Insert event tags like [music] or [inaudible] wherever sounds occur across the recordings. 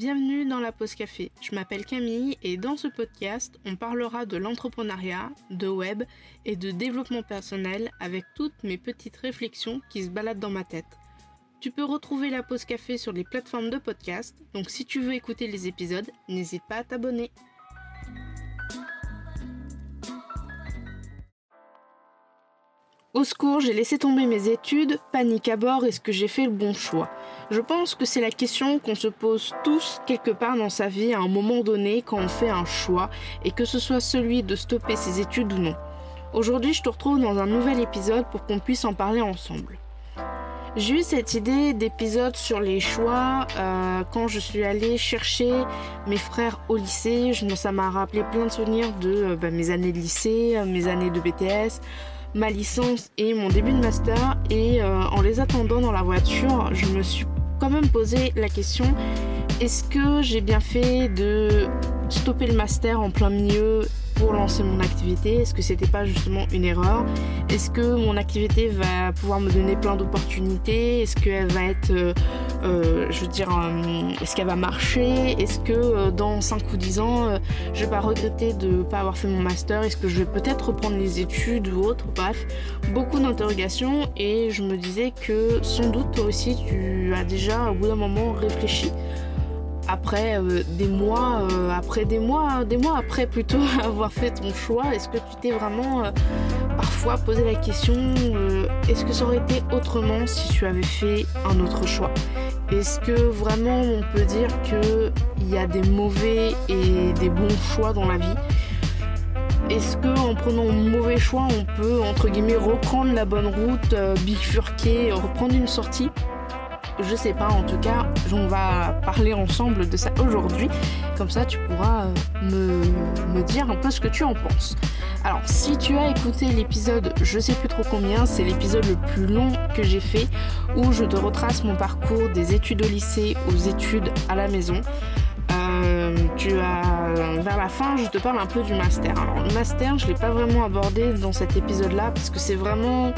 Bienvenue dans la pause café. Je m'appelle Camille et dans ce podcast, on parlera de l'entrepreneuriat, de web et de développement personnel avec toutes mes petites réflexions qui se baladent dans ma tête. Tu peux retrouver la pause café sur les plateformes de podcast, donc si tu veux écouter les épisodes, n'hésite pas à t'abonner. Au secours, j'ai laissé tomber mes études, panique à bord, est-ce que j'ai fait le bon choix? Je pense que c'est la question qu'on se pose tous quelque part dans sa vie à un moment donné quand on fait un choix, et que ce soit celui de stopper ses études ou non. Aujourd'hui, je te retrouve dans un nouvel épisode pour qu'on puisse en parler ensemble. J'ai eu cette idée d'épisode sur les choix euh, quand je suis allée chercher mes frères au lycée. ça m'a rappelé plein de souvenirs de euh, bah, mes années de lycée, euh, mes années de BTS, ma licence et mon début de master. Et euh, en les attendant dans la voiture, je me suis quand même posé la question est-ce que j'ai bien fait de stopper le master en plein milieu pour lancer mon activité? Est-ce que c'était pas justement une erreur? Est-ce que mon activité va pouvoir me donner plein d'opportunités? Est-ce qu'elle va être, euh, euh, je veux dire, euh, est-ce qu'elle va marcher? Est-ce que dans 5 ou 10 ans, je vais pas regretter de ne pas avoir fait mon master? Est-ce que je vais peut-être reprendre les études ou autre? Bref, beaucoup d'interrogations et je me disais que sans doute toi aussi tu as déjà au bout d'un moment réfléchi après euh, des mois, euh, après des mois, des mois après plutôt [laughs] avoir fait ton choix, est-ce que tu t'es vraiment euh, parfois posé la question est-ce que ça aurait été autrement si tu avais fait un autre choix? Est-ce que vraiment on peut dire que il y a des mauvais et des bons choix dans la vie? Est-ce que en prenant un mauvais choix, on peut entre guillemets reprendre la bonne route, bifurquer, reprendre une sortie? Je sais pas, en tout cas, on va parler ensemble de ça aujourd'hui. Comme ça, tu pourras euh, me, dire un peu ce que tu en penses. Alors, si tu as écouté l'épisode, je sais plus trop combien, c'est l'épisode le plus long que j'ai fait où je te retrace mon parcours des études au lycée aux études à la maison. Euh, tu as vers la fin, je te parle un peu du master. Alors le master, je l'ai pas vraiment abordé dans cet épisode-là parce que c'est vraiment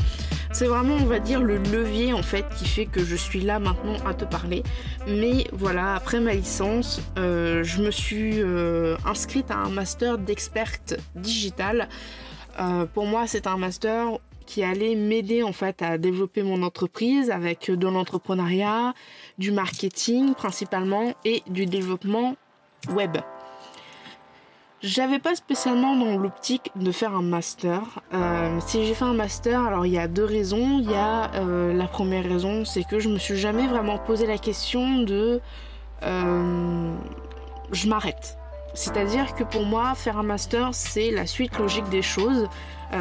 c'est vraiment, on va dire, le levier en fait qui fait que je suis là maintenant à te parler. Mais voilà, après ma licence, euh, je me suis euh, inscrite à un master d'experte digitale. Euh, pour moi, c'est un master qui allait m'aider en fait à développer mon entreprise avec de l'entrepreneuriat, du marketing principalement et du développement web. J'avais pas spécialement dans l'optique de faire un master. Euh, si j'ai fait un master, alors il y a deux raisons. Il y a euh, la première raison, c'est que je me suis jamais vraiment posé la question de euh, je m'arrête. C'est-à-dire que pour moi, faire un master, c'est la suite logique des choses.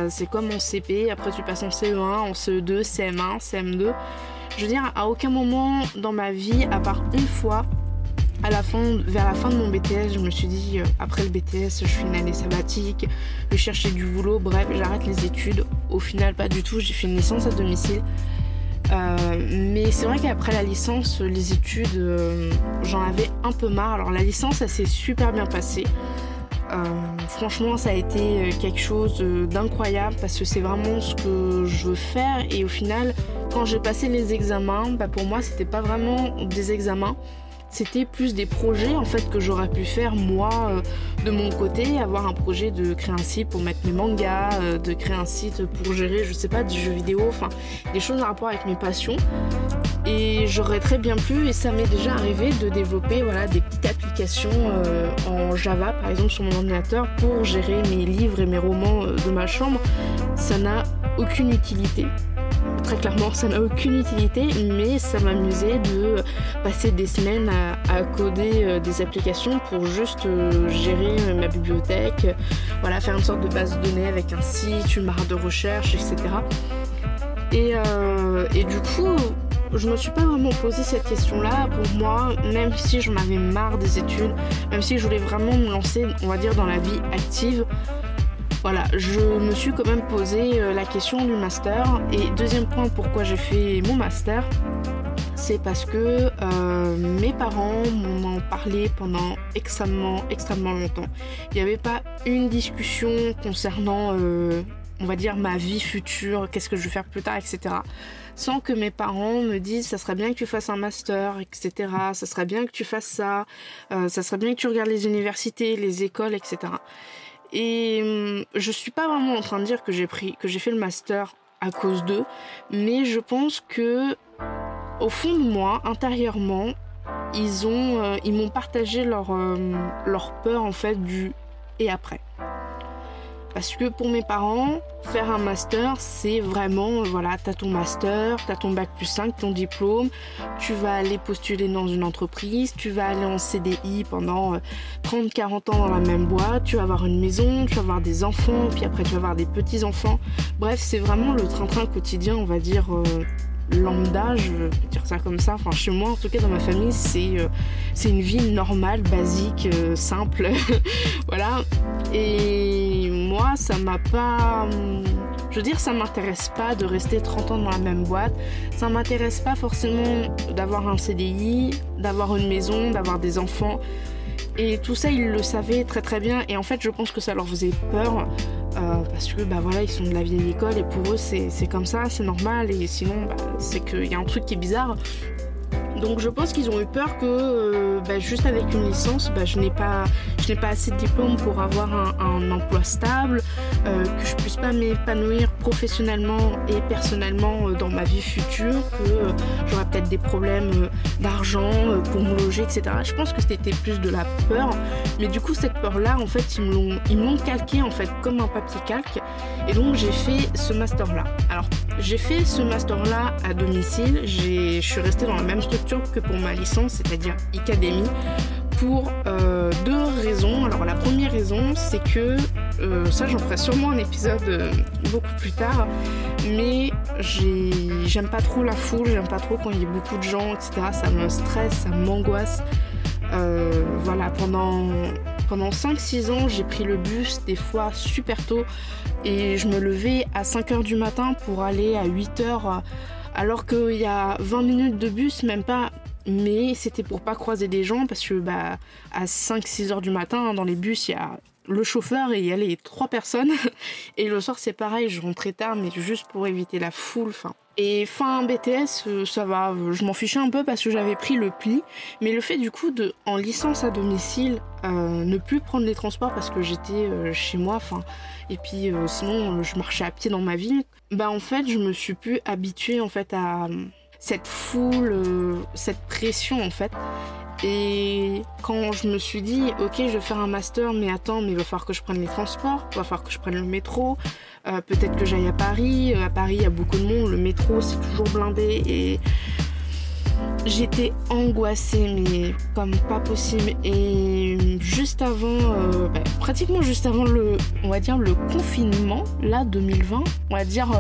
c'est comme en CP, après tu passes en CE1, en CE2, CM1, CM2. Je veux dire, à aucun moment dans ma vie, à part une fois, à vers la fin de mon BTS, je me suis dit, euh, après le BTS, je fais une année sabbatique, je chercher du boulot, bref, j'arrête les études. Au final, pas du tout, j'ai fait une licence à domicile. Euh, mais c'est vrai qu'après la licence, les études, euh, j'en avais un peu marre. Alors la licence, ça s'est super bien passé. franchement, ça a été quelque chose d'incroyable parce que c'est vraiment ce que je veux faire. Et au final, quand j'ai passé les examens, bah pour moi, c'était pas vraiment des examens c'était plus des projets en fait que j'aurais pu faire moi euh, de mon côté, avoir un projet de créer un site pour mettre mes mangas, euh, de créer un site pour gérer, je sais pas, des jeux vidéo, enfin des choses en rapport avec mes passions. Et j'aurais très bien pu, et ça m'est déjà arrivé, de développer voilà, des petites applications euh, en Java par exemple sur mon ordinateur pour gérer mes livres et mes romans de ma chambre. Ça n'a aucune utilité très clairement, ça n'a aucune utilité, mais ça m'amusait de passer des semaines à, coder euh, des applications pour juste euh, gérer euh, ma bibliothèque, voilà, faire une sorte de base de données avec un site, une barre de recherche, etc. Et, et du coup, je me suis pas vraiment posé cette question-là. Pour moi, même si je m'avais marre des études, même si je voulais vraiment me lancer, on va dire, dans la vie active, voilà, je me suis quand même posé euh, la question du master. Et deuxième point, pourquoi j'ai fait mon master, c'est parce que euh, mes parents m'en ont parlé pendant extrêmement, extrêmement longtemps. Il n'y avait pas une discussion concernant euh, on va dire, ma vie future, qu'est-ce que je vais faire plus tard, etc. Sans que mes parents me disent, ça serait bien que tu fasses un master, etc. Ça serait bien que tu fasses ça, ça serait bien que tu regardes les universités, les écoles, etc. Et hum, je suis pas vraiment en train de dire que j'ai pris, que j'ai fait le master à cause d'eux, mais je pense que au fond de moi, intérieurement, ils ont, euh, ils m'ont partagé leur, euh, leur peur en fait du et après. Parce que pour mes parents, faire un master, c'est vraiment, voilà, t'as ton master, t'as ton bac plus 5, ton diplôme, tu vas aller postuler dans une entreprise, tu vas aller en CDI pendant 30-40 euh, ans dans la même boîte, tu vas avoir une maison, tu vas avoir des enfants, puis après tu vas avoir des petits-enfants. Bref, c'est vraiment le train-train quotidien, on va dire, lambda, je peux dire ça comme ça. Enfin, chez moi, en tout cas, dans ma famille, c'est euh, une vie normale, basique, euh, simple. [laughs] voilà. Et moi, ça m'a pas. Je veux dire, ça m'intéresse pas de rester 30 ans dans la même boîte. Ça m'intéresse pas forcément d'avoir un CDI, d'avoir une maison, d'avoir des enfants. Et tout ça, ils le savaient très très bien. Et en fait, je pense que ça leur faisait peur. Euh, parce que bah voilà ils sont de la vieille école et pour eux c'est comme ça c'est normal et sinon bah, c'est qu'il y a un truc qui est bizarre. Donc je pense qu'ils ont eu peur que euh, bah, juste avec une licence, bah, je n'ai pas, je pas assez de diplôme pour avoir un, emploi stable, euh, que je puisse pas m'épanouir professionnellement et personnellement euh, dans ma vie future, que j'aurais peut-être des problèmes d'argent pour me loger, etc. Je pense que c'était plus de la peur, mais du coup cette peur-là, en fait, ils me l'ont, ils m'ont calqué en fait comme un papier calque, et donc j'ai fait ce master-là. Alors j'ai fait ce master-là à domicile, je suis restée dans la même structure que pour ma licence, c'est-à-dire Academy, pour euh, deux raisons. Alors la première raison, c'est que, euh, ça j'en ferai sûrement un épisode euh, beaucoup plus tard, mais j'aime pas trop la foule, j'aime pas trop quand il y a beaucoup de gens, etc. Ça me stresse, ça m'angoisse. voilà, pendant, pendant 5-6 ans, j'ai pris le bus des fois super tôt et je me levais à 5h du matin pour aller à 8h alors qu'il y a 20 minutes de bus, même pas. Mais c'était pour pas croiser des gens parce que bah, à 5-6 heures du matin, dans les bus, il y a le chauffeur et il y a les trois personnes. [laughs] Et le soir, c'est pareil, je rentrais tard, mais juste pour éviter la foule. Enfin. Et fin BTS, euh, ça va, je m'en fichais un peu parce que j'avais pris le pli. Mais le fait du coup de, en licence à domicile, euh, ne plus prendre les transports parce que j'étais euh, chez moi, enfin, et puis sinon je marchais à pied dans ma ville, bah en fait je me suis plus habituée en fait à cette foule, cette pression en fait. Et quand je me suis dit, ok, je vais faire un master, mais attends, mais il va falloir que je prenne les transports, il va falloir que je prenne le métro, euh, peut-être que j'aille à Paris. Euh, à Paris, il y a beaucoup de monde, le métro, c'est toujours blindé. Et j'étais angoissée, mais comme pas possible. Et juste avant, euh, bah, pratiquement juste avant le, on va dire, le confinement, là, 2020, on va dire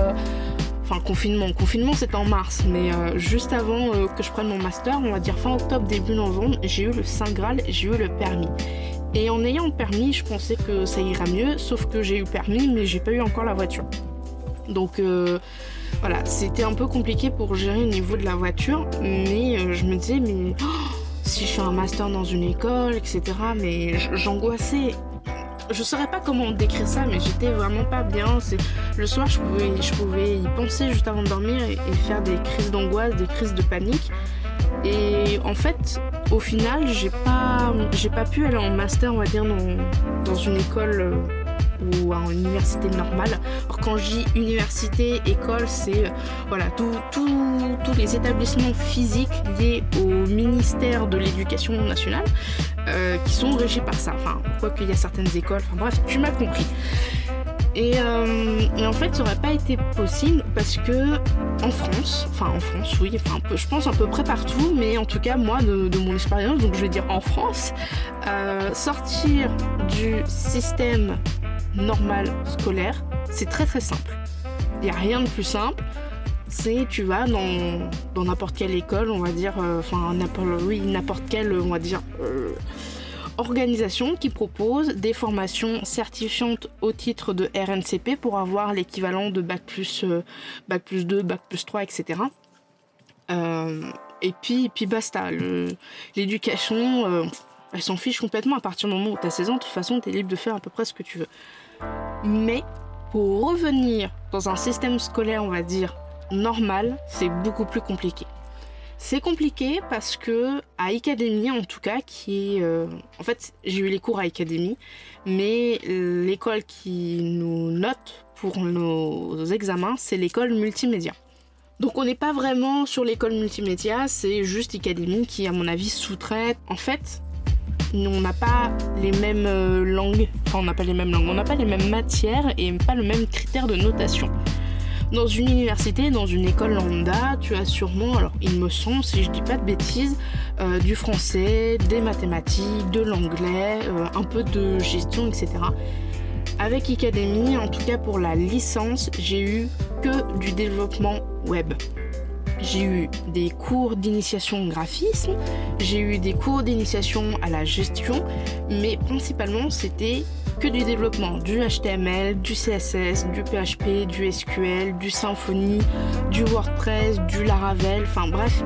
enfin confinement. Confinement c'était en mars, mais euh, juste avant euh, que je prenne mon master, on va dire fin octobre, début novembre, j'ai eu le Saint Graal, j'ai eu le permis. Et en ayant le permis, je pensais que ça ira mieux, sauf que j'ai eu permis, mais j'ai pas eu encore la voiture. Donc euh, voilà, c'était un peu compliqué pour gérer au niveau de la voiture, mais je me disais, mais oh, si je fais un master dans une école, etc., mais j'angoissais je saurais pas comment décrire ça, mais j'étais vraiment pas bien. C'est le soir, je pouvais, je pouvais y penser juste avant de dormir et, faire des crises d'angoisse, des crises de panique. Et en fait, au final, j'ai pas, j'ai pas pu aller en master, on va dire, dans, dans une école euh, ou à une université normale. Alors quand je dis université, école, c'est euh, voilà tous les établissements physiques liés au ministère de l'Éducation nationale euh, qui sont régis par ça. Enfin, quoi qu'il y a certaines écoles. Enfin bref, tu m'as compris. Euh, et, en fait, ça aurait pas été possible parce que en France, enfin en France, oui, enfin je pense à peu près partout, mais en tout cas moi de, mon expérience, donc je vais dire en France, sortir du système normal scolaire, c'est très très simple. Il n'y a rien de plus simple. C'est tu vas dans, n'importe quelle école, on va dire, euh, enfin oui, n'importe quelle, on va dire, euh, organisation qui propose des formations certifiantes au titre de RNCP pour avoir l'équivalent de bac plus, euh, bac plus 2, bac plus 3, etc. et puis, puis basta. L'éducation, elle s'en fiche complètement à partir du moment où tu as 16 ans. De toute façon, tu es libre de faire à peu près ce que tu veux. Mais Pour revenir dans un système scolaire, on va dire, normal, c'est beaucoup plus compliqué. C'est compliqué parce que à Academy en tout cas, qui euh, en fait, j'ai eu les cours à Academy, mais l'école qui nous note pour nos examens, c'est l'école multimédia. Donc on n'est pas vraiment sur l'école multimédia, c'est juste Academy qui, à mon avis, sous-traite. En fait, on n'a pas les mêmes euh, langues, enfin on n'a pas les mêmes langues, on n'a pas les mêmes matières et pas le même critère de notation. Dans une université, dans une école lambda, tu as sûrement, alors il me semble, si je dis pas de bêtises, euh, du français, des mathématiques, de l'anglais, euh, un peu de gestion, etc. Avec Academy, en tout cas pour la licence, j'ai eu que du développement web. J'ai eu des cours d'initiation au graphisme, j'ai eu des cours d'initiation à la gestion, mais principalement c'était que du développement, du HTML, du CSS, du PHP, du SQL, du Symfony, du WordPress, du Laravel, enfin bref,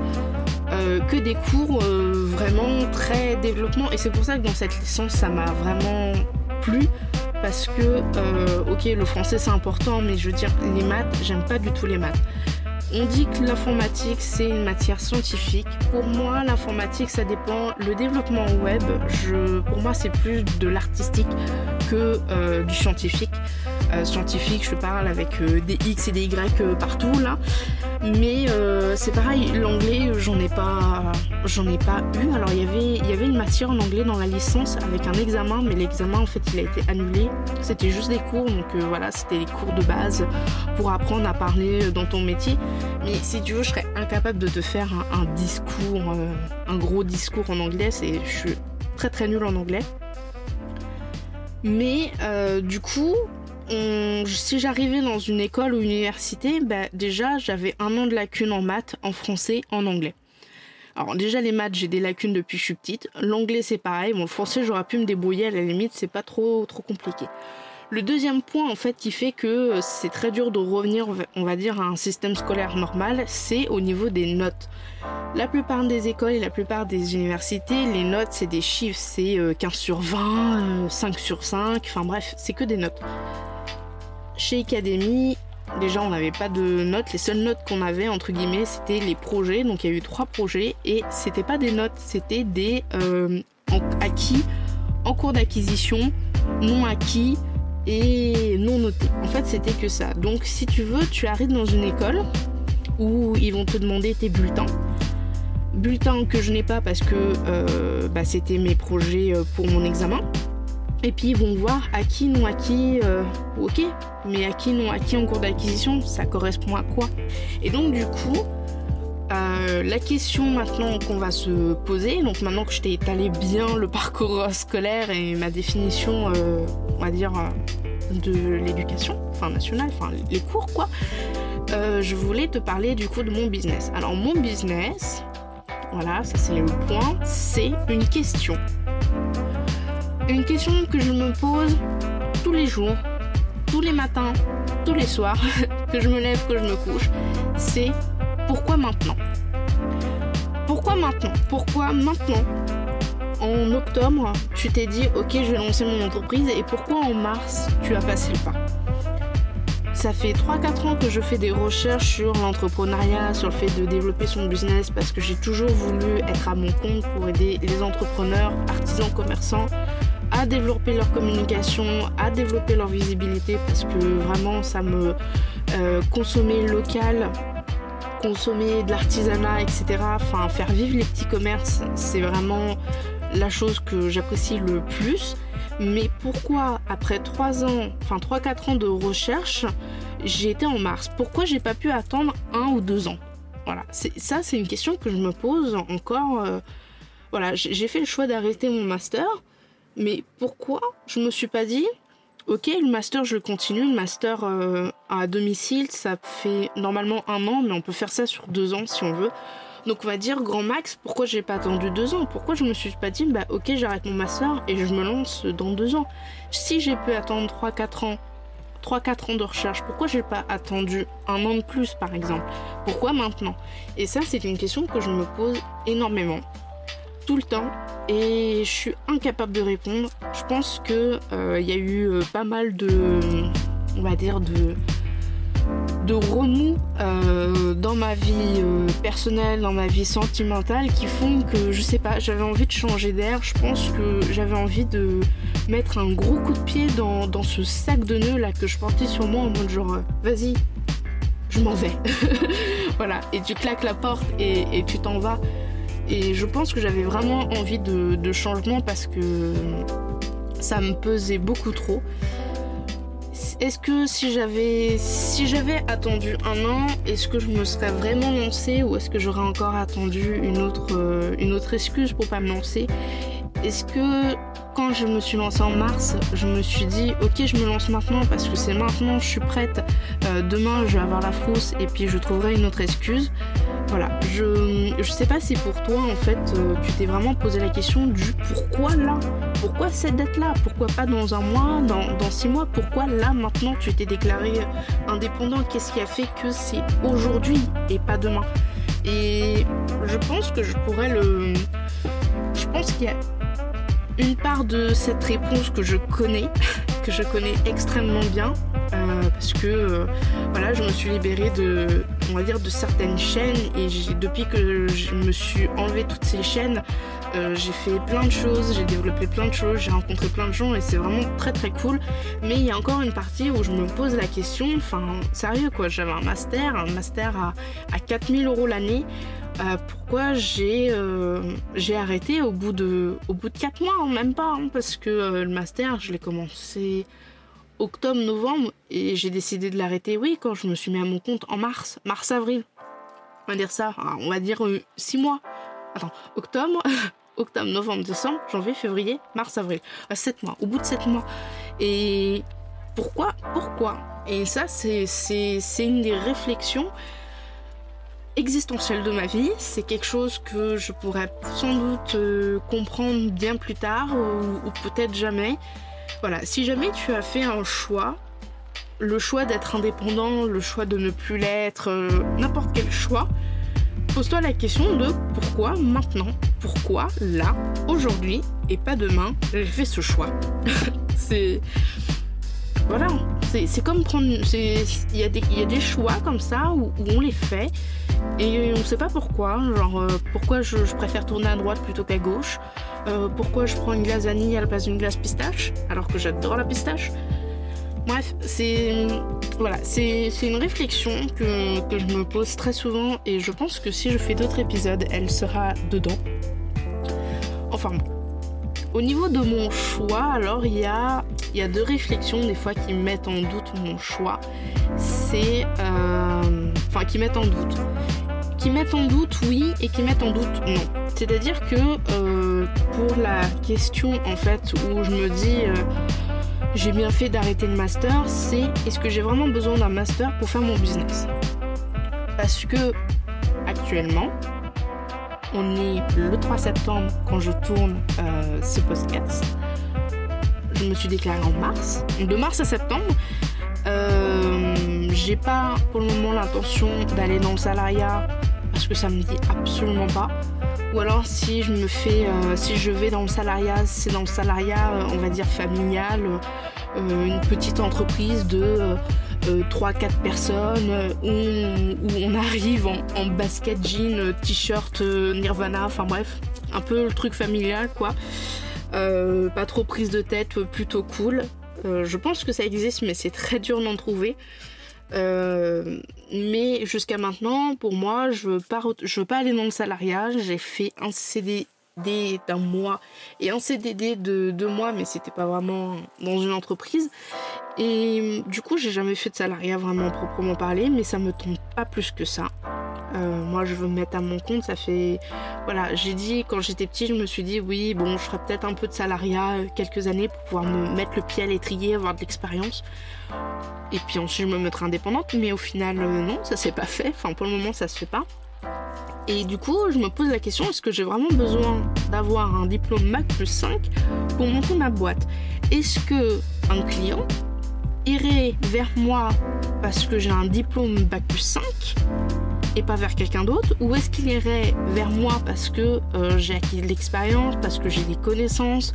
euh, que des cours euh, vraiment très développement. Et c'est pour ça que dans cette licence, ça m'a vraiment plu. Parce que, euh, ok, le français c'est important, mais je veux dire, les maths, j'aime pas du tout les maths. On dit que l'informatique c'est une matière scientifique. Pour moi, l'informatique ça dépend. Le développement web, pour moi c'est plus de l'artistique que euh, du scientifique. Euh, scientifique, je parle avec euh, des X et des Y partout là. Mais c'est pareil, l'anglais j'en ai pas, j'en ai pas eu. Alors il y avait, il y avait une matière en anglais dans la licence avec un examen, mais l'examen en fait il a été annulé. C'était juste des cours, donc voilà, c'était les cours de base pour apprendre à parler dans ton métier. Mais si tu veux, je serais incapable de te faire un, discours, euh, un gros discours en anglais. C'est, je suis très très nulle en anglais. Mais euh, du coup, si j'arrivais dans une école ou une université, bah, déjà j'avais un an de lacunes en maths, en français, en anglais. Alors déjà les maths j'ai des lacunes depuis que je suis petite. L'anglais c'est pareil. Bon le français j'aurais pu me débrouiller à la limite c'est pas trop trop compliqué. Le deuxième point en fait qui fait que euh, c'est très dur de revenir, on va dire, à un système scolaire normal, c'est au niveau des notes. La plupart des écoles et la plupart des universités, les notes c'est des chiffres, c'est 15 euh, sur 20, 5 euh, sur 5, enfin bref, c'est que des notes. Chez Academy, déjà on n'avait pas de notes, les seules notes qu'on avait entre guillemets c'était les projets, donc il y a eu trois projets et c'était pas des notes, c'était des acquis en cours d'acquisition, non acquis, et non noté. En fait, c'était que ça. Donc, si tu veux, tu arrives dans une école où ils vont te demander tes bulletins. Bulletins que je n'ai pas parce que euh, bah, c'était mes projets euh, pour mon examen. Et puis ils vont voir acquis, non acquis, euh, ok, mais acquis, non acquis en cours d'acquisition, ça correspond à quoi? Et donc du coup, la question maintenant qu'on va se poser, donc maintenant que je t'ai étalé bien le [laughs] parcours scolaire et ma définition, on va dire, de l'éducation, enfin nationale, enfin les cours quoi, euh, je voulais te parler du coup de mon business. Alors mon business, voilà, ça c'est le point, c'est une question. Une question que je me pose tous les jours, tous les matins, tous les soirs, [laughs] que je me lève, que je me couche, c'est pourquoi maintenant? Pourquoi maintenant? Pourquoi maintenant? En octobre, tu t'es dit ok je vais lancer mon entreprise et pourquoi en mars tu as passé le pas? Ça fait 3-4 ans que je fais des recherches sur l'entrepreneuriat, sur le fait de développer son business parce que j'ai toujours voulu être à mon compte pour aider les entrepreneurs, artisans, commerçants à développer leur communication, à développer leur visibilité parce que vraiment ça me euh, consommer local, consommer de l'artisanat, etc. Enfin faire vivre les petits commerces, c'est vraiment la chose que j'apprécie le plus. Mais pourquoi après 3 ans, enfin 3-4 ans de recherche, j'ai été en mars? Pourquoi j'ai pas pu attendre un ou deux ans? Voilà, ça c'est une question que je me pose encore. Euh, voilà, j'ai fait le choix d'arrêter mon master, mais pourquoi je me suis pas dit, ok, le master je continue, le master euh, à domicile, ça fait normalement un an, mais on peut faire ça sur deux ans si on veut. Donc on va dire grand max, pourquoi j'ai pas attendu deux ans? Pourquoi je me suis pas dit bah ok j'arrête mon master et je me lance dans deux ans? Si j'ai pu attendre 3-4 ans 3-4 ans de recherche, pourquoi j'ai pas attendu un an de plus par exemple? Pourquoi maintenant? Et ça c'est une question que je me pose énormément, tout le temps, et je suis incapable de répondre. Je pense que il euh, y a eu euh, pas mal de on va dire, de, remous euh, dans ma vie personnelle, dans ma vie sentimentale, qui font que, je sais pas, j'avais envie de changer d'air. Je pense que j'avais envie de mettre un gros coup de pied dans, ce sac de nœuds là que je portais sur moi en mode genre, vas-y, je m'en vais. [laughs] voilà, et tu claques la porte et, tu t'en vas. Et je pense que j'avais vraiment envie de, changement parce que ça me pesait beaucoup trop. Est-ce que si j'avais si j'avais attendu un an, est-ce que je me serais vraiment lancée ou est-ce que j'aurais encore attendu une autre euh, une autre excuse pour pas me lancer? Est-ce que quand je me suis lancée en mars, je me suis dit ok je me lance maintenant parce que c'est maintenant je suis prête. Euh, demain je vais avoir la frousse et puis je trouverai une autre excuse. Voilà, je, je sais pas si pour toi en fait euh, tu t'es vraiment posé la question du pourquoi là? Pourquoi cette date là Pourquoi pas dans un mois, dans, dans six mois? Pourquoi là maintenant tu t'es déclaré indépendant? Qu'est-ce qui a fait que c'est aujourd'hui et pas demain? Et je pense que je pourrais le. Je pense qu'il y a une part de cette réponse que je connais, [laughs] que je connais extrêmement bien, euh, parce que euh, voilà, je me suis libérée de, on va de certaines chaînes et depuis que je me suis enlevé toutes ces chaînes, euh, j'ai fait plein de choses, j'ai développé plein de choses, j'ai rencontré plein de gens et c'est vraiment très très cool. Mais il y a encore une partie où je me pose la question, enfin sérieux quoi, j'avais un master, un master à, à 4000 euros l'année. Euh, pourquoi j'ai euh, j'ai arrêté au bout de au bout de 4 mois, hein, même pas, hein, parce que euh, le master, je l'ai commencé octobre-novembre et j'ai décidé de l'arrêter, oui, quand je me suis mis à mon compte en mars, mars-avril. On va dire ça, on va dire 6 mois. Attends, octobre, [laughs] octobre, novembre, décembre, janvier, février, mars, avril. 7 mois, au bout de 7 mois. Et pourquoi Pourquoi? Et ça, c'est une des réflexions existentielle de ma vie. C'est quelque chose que je pourrais sans doute euh, comprendre bien plus tard ou, peut-être jamais. Voilà, si jamais tu as fait un choix, le choix d'être indépendant, le choix de ne plus l'être, euh, n'importe quel choix, pose-toi la question de pourquoi maintenant, pourquoi là, aujourd'hui et pas demain, j'ai fait ce choix. [laughs] c'est voilà, c'est comme prendre. Il y, a des choix comme ça où, on les fait et on ne sait pas pourquoi. Genre, euh, pourquoi je, préfère tourner à droite plutôt qu'à gauche. Euh, pourquoi je prends une glace vanille à la place d'une glace pistache alors que j'adore la pistache. Bref, c'est voilà, une réflexion que, que, je me pose très souvent et je pense que si je fais d'autres épisodes, elle sera dedans. Enfin bon. Au niveau de mon choix, alors il y a, y a deux réflexions des fois qui mettent en doute mon choix. C'est. Euh, enfin, qui mettent en doute. Qui mettent en doute oui et qui mettent en doute non. C'est-à-dire que euh, pour la question en fait où je me dis. Euh, j'ai bien fait d'arrêter le master, c'est est-ce que j'ai vraiment besoin d'un master pour faire mon business? Parce que actuellement, on est le 3 septembre quand je tourne euh, ce podcast. Je me suis déclarée en mars. De mars à septembre, j'ai pas pour le moment l'intention d'aller dans le salariat parce que ça me dit absolument pas. Ou alors si je me fais, euh, si je vais dans le salariat, c'est dans le salariat, on va dire familial, une petite entreprise de 3-4 euh, personnes euh, où, on arrive en, basket, jean, euh, t-shirt, nirvana, enfin bref, un peu le truc familial quoi. pas trop prise de tête, plutôt cool. je pense que ça existe, mais c'est très dur d'en trouver. Mais jusqu'à maintenant, pour moi, je veux pas, veux pas aller dans le salariat. J'ai fait un CD d'un mois et un CDD de deux mois, mais c'était pas vraiment dans une entreprise. Et du coup, j'ai jamais fait de salariat vraiment proprement parler, mais ça me tombe pas plus que ça. Euh, moi, je veux me mettre à mon compte. Ça fait. Voilà, j'ai dit, quand j'étais petit, je me suis dit, oui, bon, je ferai peut-être un peu de salariat euh, quelques années pour pouvoir me mettre le pied à l'étrier, avoir de l'expérience. Et puis ensuite, je me mettrai indépendante. Mais au final, euh, non, ça s'est pas fait. Enfin, pour le moment, ça se fait pas. Et du coup, je me pose la question, est-ce que j'ai vraiment besoin d'avoir un diplôme Mac plus 5 pour monter ma boîte? Est-ce que un client irait vers moi parce que j'ai un diplôme Bac plus 5 et pas vers quelqu'un d'autre? Ou est-ce qu'il irait vers moi parce que euh, j'ai acquis de l'expérience, parce que j'ai des connaissances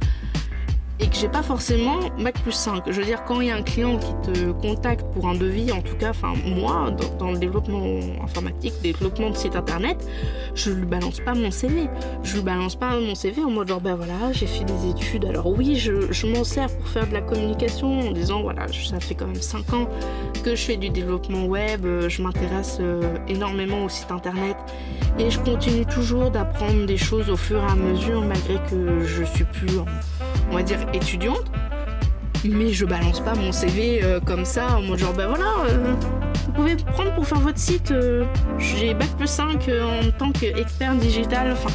et que j'ai pas forcément Bac plus 5. Je veux dire, quand il y a un client qui te contacte pour un devis, en tout cas, enfin moi, dans, le développement informatique, développement de site internet, je lui balance pas mon CV. Je lui balance pas mon CV en mode genre, ben voilà, j'ai fait des études. Alors oui, je, je m'en sers pour faire de la communication en disant, voilà, ça fait quand même 5 ans que je fais du développement web, je m'intéresse euh, énormément au site internet et je continue toujours d'apprendre des choses au fur et à mesure malgré que je suis plus en on va dire, étudiante. Mais je balance pas mon CV euh, comme ça, en mode genre, ben voilà, euh, vous pouvez prendre pour faire votre site. Euh, j'ai Bac plus 5 en tant qu'expert digital. Enfin,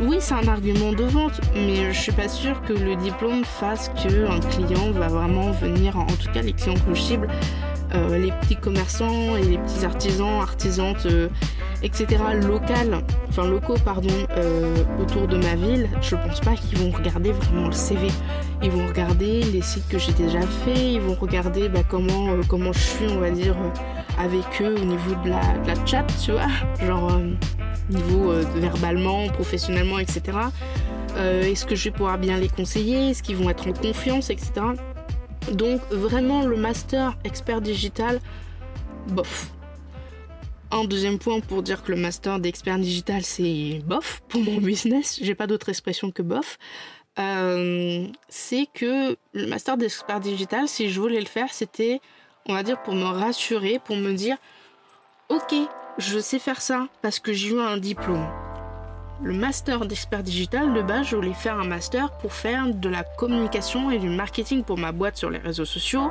oui, c'est un argument de vente, mais je suis pas sûre que le diplôme fasse qu'un client va vraiment venir, en tout cas les clients que je cible, les petits commerçants et les petits artisans, artisantes etc., local, enfin locaux, pardon, euh, autour de ma ville, je pense pas qu'ils vont regarder vraiment le CV. Ils vont regarder les sites que j'ai déjà fait, ils vont regarder bah, comment, euh, comment je suis, on va dire, euh, avec eux au niveau de la, chat, tu vois, genre niveau verbalement, professionnellement, etc. Est-ce que je vais pouvoir bien les conseiller? Est-ce qu'ils vont être en confiance, etc. Donc vraiment le master expert digital, bof, un deuxième point pour dire que le master d'expert digital, c'est bof pour mon business. J'ai pas d'autre expression que bof. Euh, c'est que le master d'expert digital, si je voulais le faire, c'était, on va dire, pour me rassurer, pour me dire, ok, je sais faire ça parce que j'ai eu un diplôme. Le master d'expert digital, de base, je voulais faire un master pour faire de la communication et du marketing pour ma boîte sur les réseaux sociaux,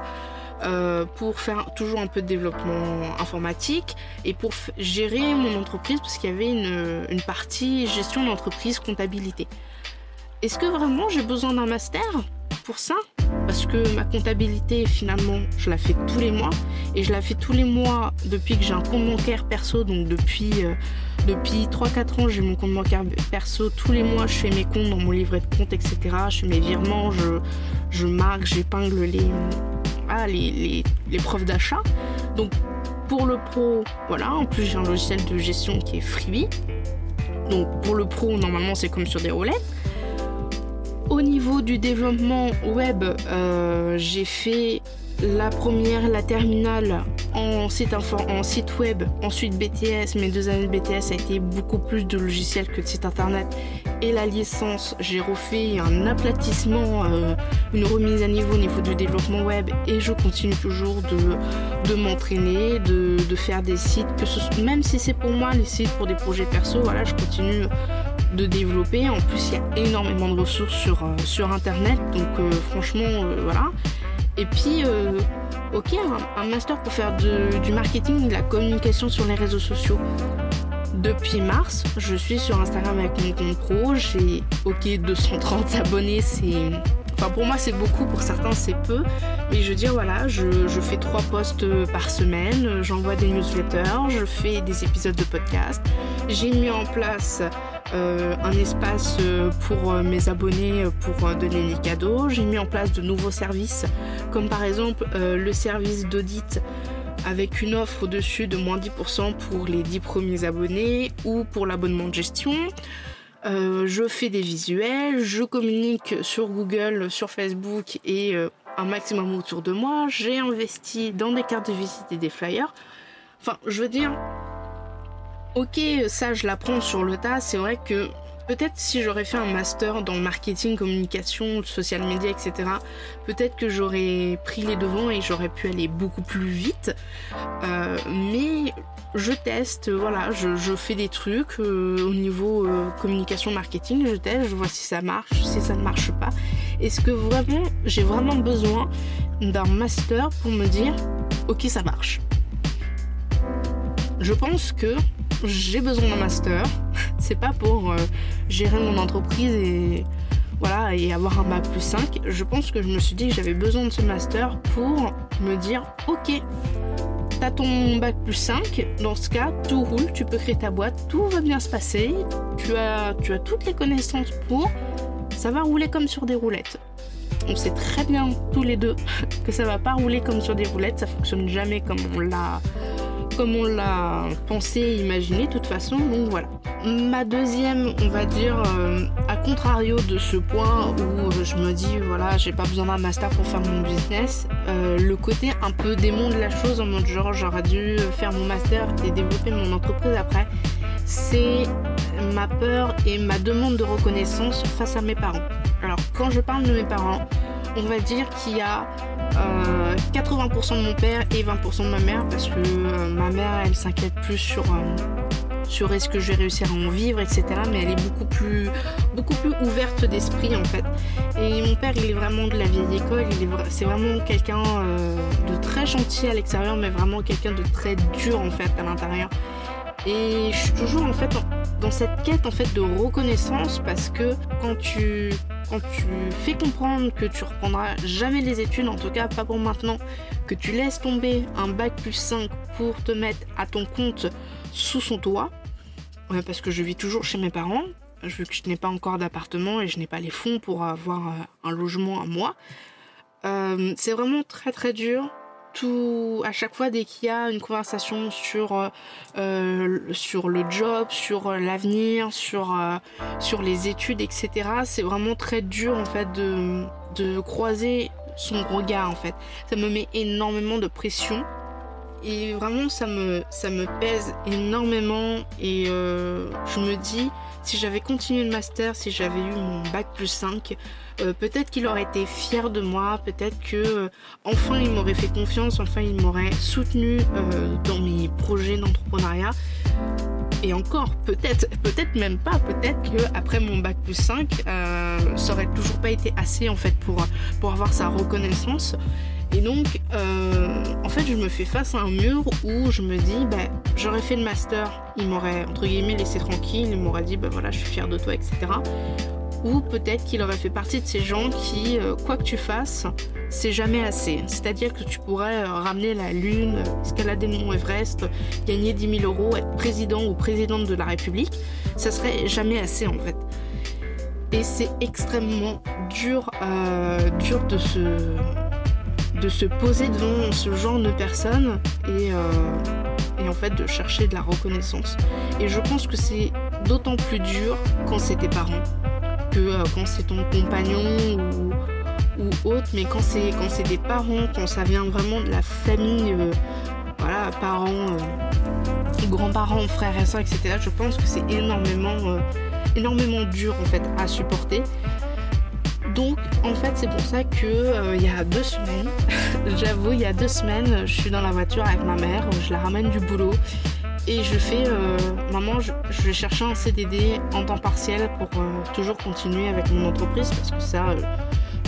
euh, pour faire toujours un peu de développement informatique et pour gérer mon entreprise parce qu'il y avait une, une partie gestion d'entreprise, comptabilité. Est-ce que vraiment j'ai besoin d'un master? Pour ça parce que ma comptabilité finalement je la fais tous les mois et je la fais tous les mois depuis que j'ai un compte bancaire perso donc depuis euh, depuis 3-4 ans j'ai mon compte bancaire perso tous les mois je fais mes comptes dans mon livret de compte etc je fais mes virements je, je marque j'épingle les les, preuves d'achat. Donc pour le pro, voilà, en plus j'ai un logiciel de gestion qui est Freebie. Donc pour le pro, normalement c'est comme sur des roulettes. Au niveau du développement web, euh, j'ai fait la première, la terminale en site, en site web, ensuite BTS. Mes deux années de BTS a été beaucoup plus de logiciels que de site internet. Et la licence, j'ai refait un aplatissement, euh, une remise à niveau au niveau du développement web et je continue toujours de, de m'entraîner, de, de, faire des sites, même si c'est pour moi les sites pour des projets perso, voilà, je continue de développer. En plus, il y a énormément de ressources sur, euh, sur internet, donc euh, franchement, voilà. Et puis, euh, ok, un, master pour faire du marketing, de la communication sur les réseaux sociaux. Depuis mars, je suis sur Instagram avec mon compte pro. J'ai ok 230 abonnés, c'est Enfin, pour moi, c'est beaucoup, pour certains, c'est peu. Mais je veux dire, voilà, je, fais trois posts par semaine, j'envoie des newsletters, je fais des épisodes de podcast. J'ai mis en place euh, un espace euh, pour euh, mes abonnés pour donner des cadeaux. J'ai mis en place de nouveaux services, comme par exemple le service d'audit avec une offre au-dessus de moins 10% pour les 10 premiers abonnés ou pour l'abonnement de gestion. Euh, je fais des visuels, je communique sur Google, sur Facebook et euh, un maximum autour de moi. J'ai investi dans des cartes de visite et des flyers. Enfin, je veux dire, ok, ça je l'apprends sur le tas. C'est vrai que Peut-être si j'aurais fait un master dans marketing, communication, social media, etc., peut-être que j'aurais pris les devants et j'aurais pu aller beaucoup plus vite. Euh, mais je teste, voilà, je, fais des trucs euh, au niveau euh, communication, marketing, je teste, je vois si ça marche, si ça ne marche pas. Est-ce que vraiment j'ai vraiment besoin d'un master pour me dire, ok, ça marche? Je pense que j'ai besoin d'un master. [laughs] C'est pas pour euh, gérer mon entreprise et voilà et avoir un bac plus 5. Je pense que je me suis dit que j'avais besoin de ce master pour me dire ok, t'as ton bac plus 5, dans ce cas, tout roule, tu peux créer ta boîte, tout va bien se passer, tu as, tu as toutes les connaissances pour, ça va rouler comme sur des roulettes. On sait très bien tous les deux [laughs] que ça va pas rouler comme sur des roulettes, ça fonctionne jamais comme on l'a comme on pensé et imaginé de toute façon. Donc voilà. Ma deuxième, on va dire, euh, contrario de ce point où je me dis voilà j'ai pas besoin d'un master pour faire mon business, le côté un peu démon de la chose en mode genre j'aurais dû faire mon master et développer mon entreprise après, c'est ma peur et ma demande de reconnaissance face à mes parents. Alors quand je parle de mes parents, on va dire qu'il y a 80% euh, de mon père et 20% de ma mère parce que euh, ma mère elle s'inquiète plus sur euh, sur est-ce que je vais réussir à en vivre etc mais elle est beaucoup plus ouverte d'esprit en fait. Et mon père il est vraiment de la vieille école il est c'est vraiment quelqu'un de très gentil à l'extérieur mais vraiment quelqu'un de très dur en fait à l'intérieur. Et je suis toujours en fait dans cette quête en fait de reconnaissance parce que quand tu quand tu fais comprendre que tu reprendras jamais les études, en tout cas pas pour maintenant, que tu laisses tomber un bac plus 5 pour te mettre à ton compte sous son toit, parce que je vis toujours chez mes parents, vu que je n'ai pas encore d'appartement et je n'ai pas les fonds pour avoir euh, un logement à moi. Euh, c'est vraiment très très dur à chaque fois dès qu'il y a une conversation sur euh, euh, sur le job, sur euh, l'avenir, sur sur les études, etc. C'est vraiment très dur en fait de de croiser son regard en fait. Ça me met énormément de pression et vraiment ça me ça me pèse énormément et je me dis si j'avais continué le master, si j'avais eu mon bac plus 5, euh, peut-être qu'il aurait été fier de moi, peut-être que euh, enfin il m'aurait fait confiance, enfin il m'aurait soutenu euh, dans mes projets d'entrepreneuriat. Et encore, peut-être, peut-être même pas, peut-être que après mon bac plus 5, ça aurait toujours pas été assez en fait pour avoir sa reconnaissance. Et donc, en fait, je me fais face à un mur où je me dis, bah, j'aurais fait le master, il m'aurait, entre guillemets, laissé tranquille, il m'aurait dit, bah voilà, je suis fier de toi, etc ou peut-être qu'il aurait fait partie de ces gens qui, euh, quoi que tu fasses, c'est jamais assez. C'est-à-dire que tu pourrais euh, ramener la Lune, escalader le mont Everest, gagner 10 000 euros, être président ou présidente de la République, ça serait jamais assez en fait. Et c'est extrêmement dur, euh, dur de se, de se poser devant ce genre de personnes et, et en fait de chercher de la reconnaissance. Et je pense que c'est d'autant plus dur quand c'est tes parents que euh, quand c'est ton compagnon ou, autre, mais quand c'est quand c'est des parents, quand ça vient vraiment de la famille, euh, voilà, parents, euh, grands-parents, frères et soeurs, etc. Je pense que c'est énormément, énormément dur en fait à supporter. Donc en fait c'est pour ça que il y a deux semaines, [laughs] j'avoue il y a deux semaines, je suis dans la voiture avec ma mère, je la ramène du boulot et je fais, euh, maman, je, vais chercher un CDD en temps partiel pour euh, toujours continuer avec mon entreprise parce que ça, euh,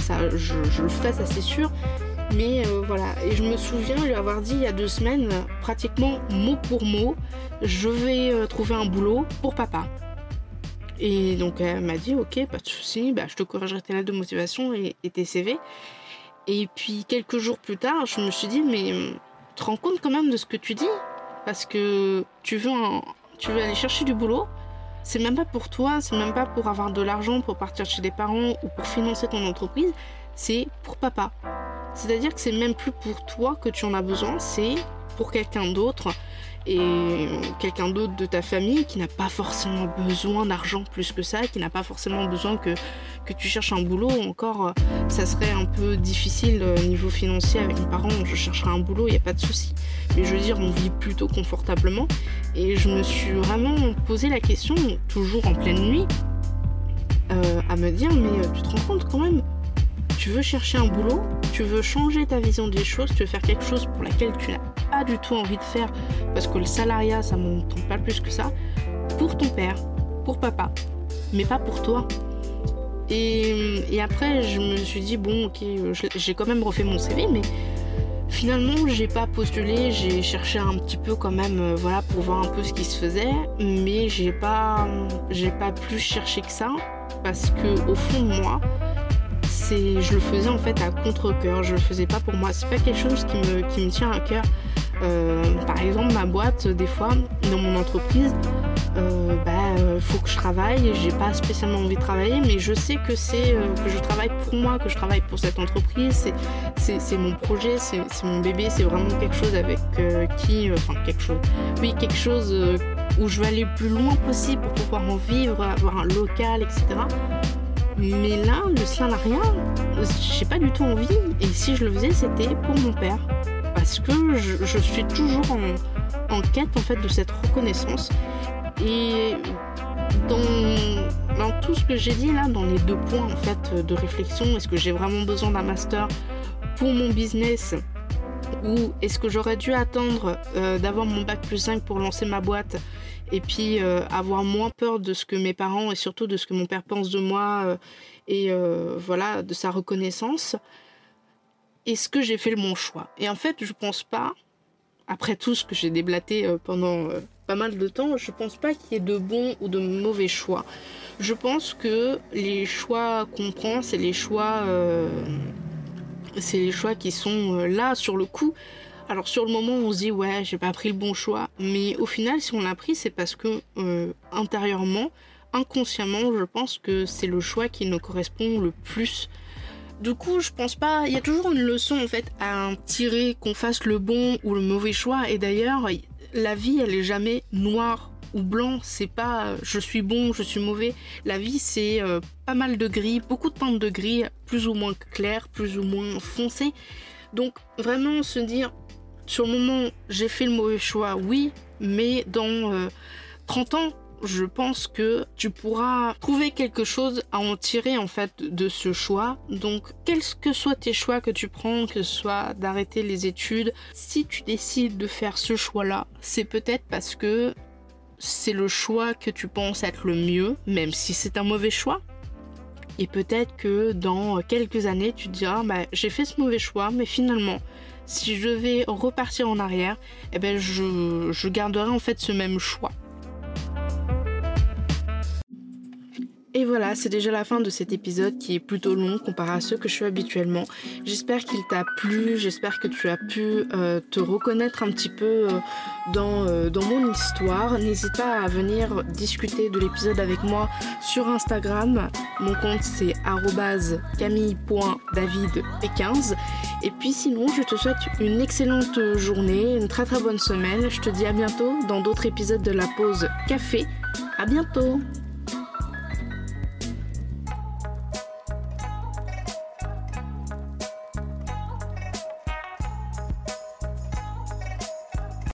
ça je, le ferai, ça c'est sûr. Mais voilà, et je me souviens lui avoir dit il y a deux semaines, pratiquement mot pour mot, je vais trouver un boulot pour papa. Et donc elle m'a dit ok, pas de souci, bah, je te corrigerai tes lettres de motivation et, tes CV. Et puis quelques jours plus tard, je me suis dit mais tu te rends compte quand même de ce que tu dis? Parce que tu veux, tu veux aller chercher du boulot. C'est même pas pour toi, c'est même pas pour avoir de l'argent pour partir chez des parents ou pour financer ton entreprise, c'est pour papa. C'est-à-dire que c'est même plus pour toi que tu en as besoin, c'est pour quelqu'un d'autre et quelqu'un d'autre de ta famille qui n'a pas forcément besoin d'argent plus que ça, qui n'a pas forcément besoin que, tu cherches un boulot. Encore, ça serait un peu difficile au niveau financier avec mes parents. Je chercherai un boulot, il n'y a pas de souci. Mais je veux dire, on vit plutôt confortablement. Et je me suis vraiment posé la question, toujours en pleine nuit, euh, à me dire, mais tu te rends compte quand même tu veux chercher un boulot, tu veux changer ta vision des choses, tu veux faire quelque chose pour laquelle tu n'as pas du tout envie de faire, parce que le salariat, ça ne tente pas plus que ça, pour ton père, pour papa, mais pas pour toi. Et, après, je me suis dit, bon, ok, j'ai quand même refait mon CV, mais finalement, j'ai pas postulé, j'ai cherché un petit peu quand même, euh, voilà, pour voir un peu ce qui se faisait, mais j'ai pas, pas plus cherché que ça, parce que au fond moi, je le faisais en fait à contre-coeur, je le faisais pas pour moi, c'est pas quelque chose qui me, tient à cœur. Euh, par exemple, ma boîte, des fois, dans mon entreprise, euh, bah, euh, faut que je travaille, j'ai pas spécialement envie de travailler, mais je sais que c'est que je travaille pour moi, que je travaille pour cette entreprise, c'est mon projet, c'est mon bébé, c'est vraiment quelque chose avec qui, enfin quelque chose, oui, quelque chose où je veux aller le plus loin possible pour pouvoir en vivre, avoir un local, etc. Mais là, le rien. J'ai pas du tout envie. Et si je le faisais, c'était pour mon père. Parce que je, suis toujours en, quête en fait de cette reconnaissance. Et dans, tout ce que j'ai dit là, dans les deux points en de réflexion, est-ce que j'ai vraiment besoin d'un master pour mon business? Ou est-ce que j'aurais dû attendre euh, d'avoir mon bac plus 5 pour lancer ma boîte et puis euh, avoir moins peur de ce que mes parents et surtout de ce que mon père pense de moi euh, et voilà de sa reconnaissance est-ce que j'ai fait le bon choix et en fait je pense pas après tout ce que j'ai déblaté pendant pas mal de temps je pense pas qu'il y ait de bons ou de mauvais choix je pense que les choix qu'on prend c'est les choix c'est les choix qui sont euh, là sur le coup. Alors sur le moment on se dit ouais j'ai pas pris le bon choix, mais au final si on l'a pris c'est parce que euh, intérieurement, inconsciemment je pense que c'est le choix qui nous correspond le plus. Du coup je pense pas, il y a toujours une leçon en fait à tirer qu'on fasse le bon ou le mauvais choix et d'ailleurs la vie elle est jamais noire ou blanc, c'est pas euh, je suis bon, je suis mauvais. La vie, c'est euh, pas mal de gris, beaucoup de teintes de gris, plus ou moins claires, plus ou moins foncées. Donc vraiment se dire, sur le moment, j'ai fait le mauvais choix, oui, mais dans 30 euh, ans, je pense que tu pourras trouver quelque chose à en tirer en fait de ce choix. Donc, quels que soient tes choix que tu prends, que ce soit d'arrêter les études, si tu décides de faire ce choix-là, c'est peut-être parce que c'est le choix que tu penses être le mieux, même si c'est un mauvais choix. Et peut-être que dans quelques années, tu diras, bah, j'ai fait ce mauvais choix, mais finalement, si je vais repartir en arrière, eh ben, je, je garderai en fait ce même choix. Et voilà, c'est déjà la fin de cet épisode qui est plutôt long comparé à ceux que je suis habituellement. J'espère qu'il t'a plu, j'espère que tu as pu euh, te reconnaître un petit peu euh, dans, euh, dans mon histoire. N'hésite pas à venir discuter de l'épisode avec moi sur Instagram. Mon compte c'est camille.davidp15. Et puis sinon, je te souhaite une excellente journée, une très très bonne semaine. Je te dis à bientôt dans d'autres épisodes de la pause café. À bientôt